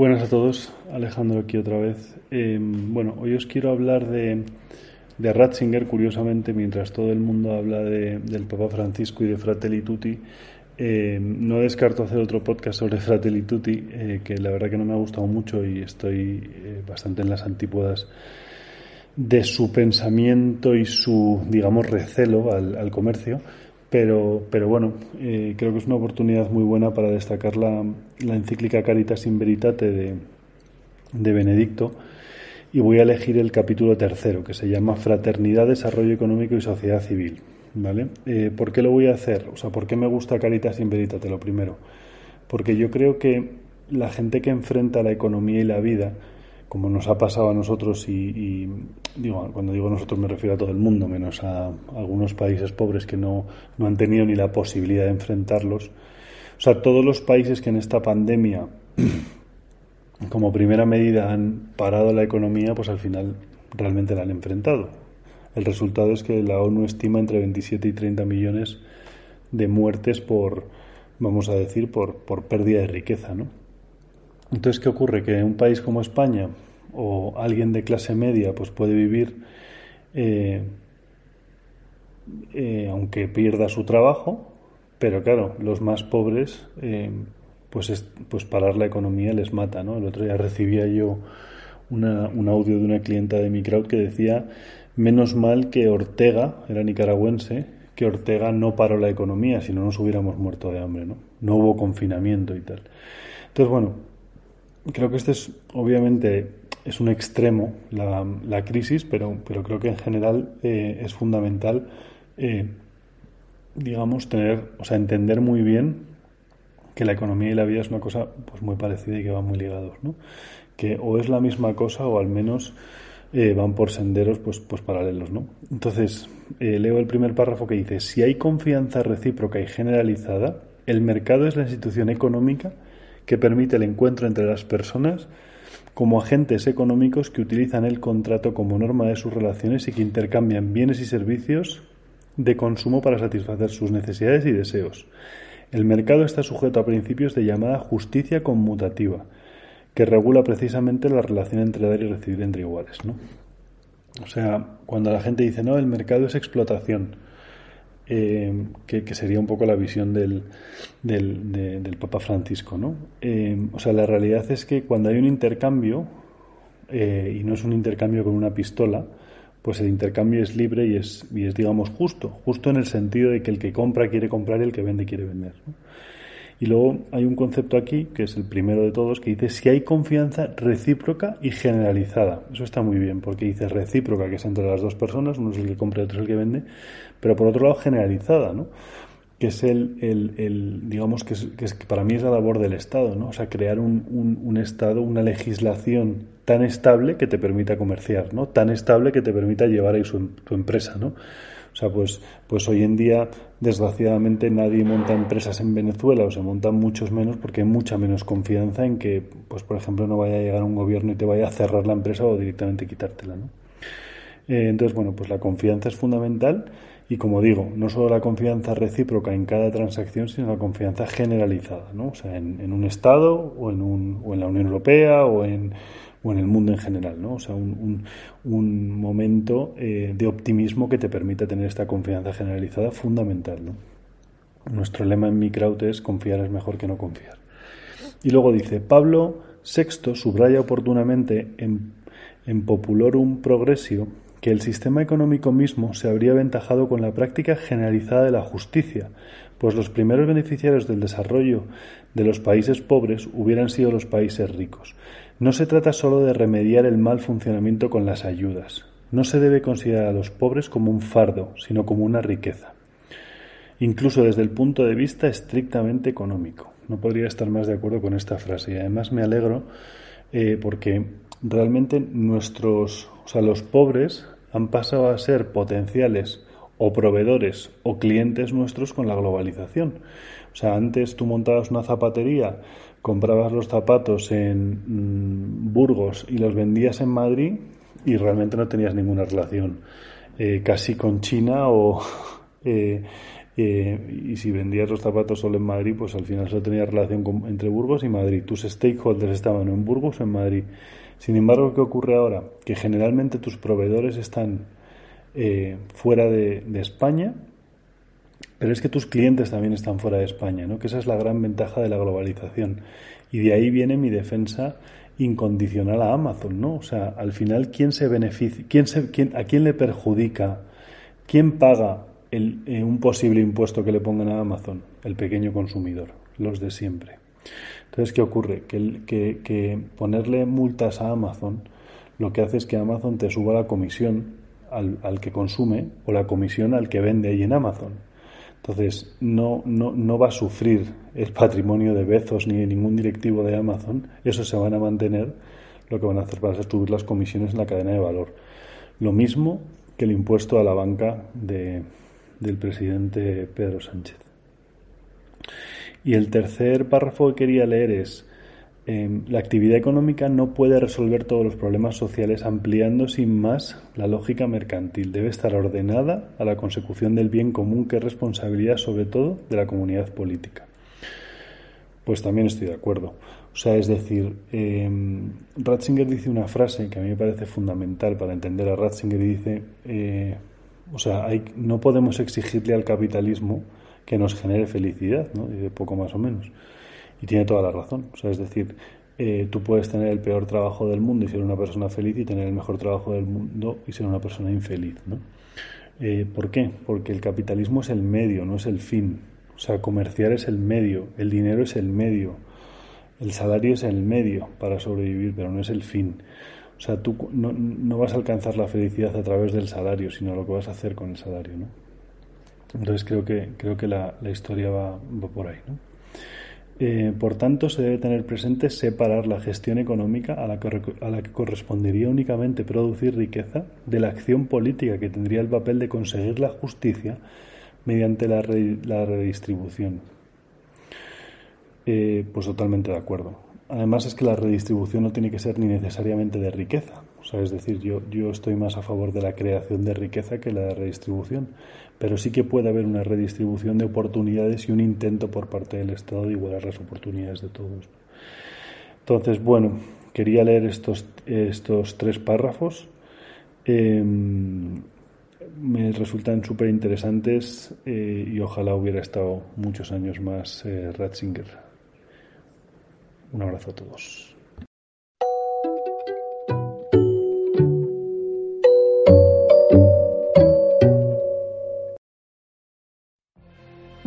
Buenas a todos, Alejandro aquí otra vez. Eh, bueno, hoy os quiero hablar de, de, Ratzinger, curiosamente, mientras todo el mundo habla de, del Papa Francisco y de Fratelli Tutti. Eh, no descarto hacer otro podcast sobre Fratelli Tutti, eh, que la verdad que no me ha gustado mucho y estoy eh, bastante en las antípodas de su pensamiento y su, digamos, recelo al, al comercio. Pero, pero bueno, eh, creo que es una oportunidad muy buena para destacar la, encíclica Caritas in Veritate de, de Benedicto y voy a elegir el capítulo tercero que se llama Fraternidad, Desarrollo Económico y Sociedad Civil. ¿Vale? Eh, ¿Por qué lo voy a hacer? O sea, ¿por qué me gusta Caritas in Veritate? Lo primero, porque yo creo que la gente que enfrenta la economía y la vida como nos ha pasado a nosotros y, digo, cuando digo nosotros me refiero a todo el mundo, menos a, algunos países pobres que no, no, han tenido ni la posibilidad de enfrentarlos. O sea, todos los países que en esta pandemia, como primera medida, han parado la economía, pues al final realmente la han enfrentado. El resultado es que la ONU estima entre 27 y 30 millones de muertes por, vamos a decir, por, por pérdida de riqueza, ¿no? Entonces, ¿qué ocurre? Que un país como España o alguien de clase media pues puede vivir eh, eh, aunque pierda su trabajo, pero claro, los más pobres eh, pues, es, pues parar la economía les mata, ¿no? El otro día recibía yo un audio de una clienta de mi crowd que decía menos mal que Ortega, era nicaragüense, que Ortega no paró la economía, si no nos hubiéramos muerto de hambre, ¿no? No hubo confinamiento y tal. Entonces, bueno, creo que este es, obviamente, es un extremo la, la crisis, pero, pero creo que en general eh, es fundamental, eh, digamos, tener, o sea, entender muy bien que la economía y la vida es una cosa pues muy parecida y que van muy ligados, ¿no? Que o es la misma cosa o al menos eh, van por senderos pues, pues paralelos, ¿no? Entonces, leo el primer párrafo que dice, si hay confianza recíproca y generalizada, el mercado es la institución económica que permite el encuentro entre las personas como agentes económicos que utilizan el contrato como norma de sus relaciones y que intercambian bienes y servicios de consumo para satisfacer sus necesidades y deseos. El mercado está sujeto a principios de llamada justicia conmutativa, que regula precisamente la relación entre dar y recibir entre iguales. ¿no? O sea, cuando la gente dice, no, el mercado es explotación, eh, que, sería un poco la visión del, del, Papa Francisco. ¿no? Eh, o sea, la realidad es que cuando hay un intercambio, eh, y no es un intercambio con una pistola, pues el intercambio es libre y es, y es, digamos, justo. Justo en el sentido de que el que compra quiere comprar y el que vende quiere vender. Y luego hay un concepto aquí, que es el primero de todos, que dice si hay confianza recíproca y generalizada. Eso está muy bien, porque dice recíproca, que es entre las dos personas, uno es el que compra y otro es el que vende, pero por otro lado generalizada, ¿no? Que es el, el, digamos, que, es, que, para mí es la labor del Estado, ¿no? O sea, crear un, un, Estado, una legislación tan estable que te permita comerciar, ¿no? Tan estable que te permita llevar ahí su, tu empresa, ¿no? O sea, pues, pues hoy en día, desgraciadamente, nadie monta empresas en Venezuela o se montan muchos menos porque hay mucha menos confianza en que, pues, por ejemplo, no vaya a llegar un gobierno y te vaya a cerrar la empresa o directamente quitártela, ¿no? Eh, entonces, bueno, pues la confianza es fundamental y como digo, no solo la confianza recíproca en cada transacción, sino la confianza generalizada, ¿no? O sea, en, un Estado o en, un, o en la Unión Europea o en, o en el mundo en general, ¿no? O sea, un, un, momento eh, de optimismo que te permita tener esta confianza generalizada fundamental, ¿no? Nuestro lema en mi crowd es confiar es mejor que no confiar. Y luego dice, Pablo VI subraya oportunamente en, en Populorum Progressio que el sistema económico mismo se habría aventajado con la práctica generalizada de la justicia, pues los primeros beneficiarios del desarrollo de los países pobres hubieran sido los países ricos. No se trata solo de remediar el mal funcionamiento con las ayudas. No se debe considerar a los pobres como un fardo, sino como una riqueza. incluso desde el punto de vista estrictamente económico. No podría estar más de acuerdo con esta frase y además me alegro eh, porque realmente nuestros, o sea, los pobres han pasado a ser potenciales o proveedores o clientes nuestros con la globalización. O sea, antes tú montabas una zapatería, comprabas los zapatos en mm, Burgos y los vendías en Madrid y realmente no tenías ninguna relación eh, casi con China o... Eh, eh, y si vendías los zapatos solo en Madrid, pues al final solo tenías relación entre Burgos y Madrid. Tus stakeholders estaban en Burgos o en Madrid. Sin embargo, ¿qué ocurre ahora? Que generalmente tus proveedores están fuera de, de España pero es que tus clientes también están fuera de España, ¿no? Que esa es la gran ventaja de la globalización. Y de ahí viene mi defensa incondicional a Amazon, ¿no? O sea, al final, ¿quién se beneficia? ¿Quién se, quién, ¿A quién le perjudica? ¿Quién paga el, eh, un posible impuesto que le pongan a Amazon? El pequeño consumidor, los de siempre. Entonces, ¿qué ocurre? Que, que, ponerle multas a Amazon lo que hace es que Amazon te suba la comisión al, al que consume o la comisión al que vende ahí en Amazon. Entonces, no, no, no va a sufrir el patrimonio de Bezos ni ningún directivo de Amazon. Eso se van a mantener. Lo que van a hacer para subir las comisiones en la cadena de valor. Lo mismo que el impuesto a la banca de, del presidente Pedro Sánchez. Y el tercer párrafo que quería leer es Em, la actividad económica no puede resolver todos los problemas sociales ampliando sin más la lógica mercantil. Debe estar ordenada a la consecución del bien común que es responsabilidad sobre todo de la comunidad política. Pues también estoy de acuerdo. O sea, es decir, em, Ratzinger dice una frase que a mí me parece fundamental para entender a Ratzinger y dice, eh, o sea, no podemos exigirle al capitalismo que nos genere felicidad, ¿no? de poco más o menos. Y tiene toda la razón. O sea, es decir, eh, tú puedes tener el peor trabajo del mundo y ser una persona feliz y tener el mejor trabajo del mundo y ser una persona infeliz. ¿no? Eh, ¿Por qué? Porque el capitalismo es el medio, no es el fin. O sea, comerciar es el medio, el dinero es el medio, el salario es el medio para sobrevivir, pero no es el fin. O sea, tú no, no vas a alcanzar la felicidad a través del salario, sino lo que vas a hacer con el salario. ¿no? Entonces creo que, creo que la, historia va, por ahí. ¿no? Eh, por tanto, se debe tener presente separar la gestión económica a la, que, correspondería únicamente producir riqueza de la acción política que tendría el papel de conseguir la justicia mediante la, la redistribución. Eh, pues totalmente de acuerdo. Además es que la redistribución no tiene que ser ni necesariamente de riqueza. O sea, es decir, yo, yo estoy más a favor de la creación de riqueza que la redistribución pero sí que puede haber una redistribución de oportunidades y un intento por parte del Estado de igualar las oportunidades de todos. Entonces, bueno, quería leer estos, estos tres párrafos. Em, me resultan súper interesantes eh, y ojalá hubiera estado muchos años más eh, Ratzinger. Un abrazo a todos.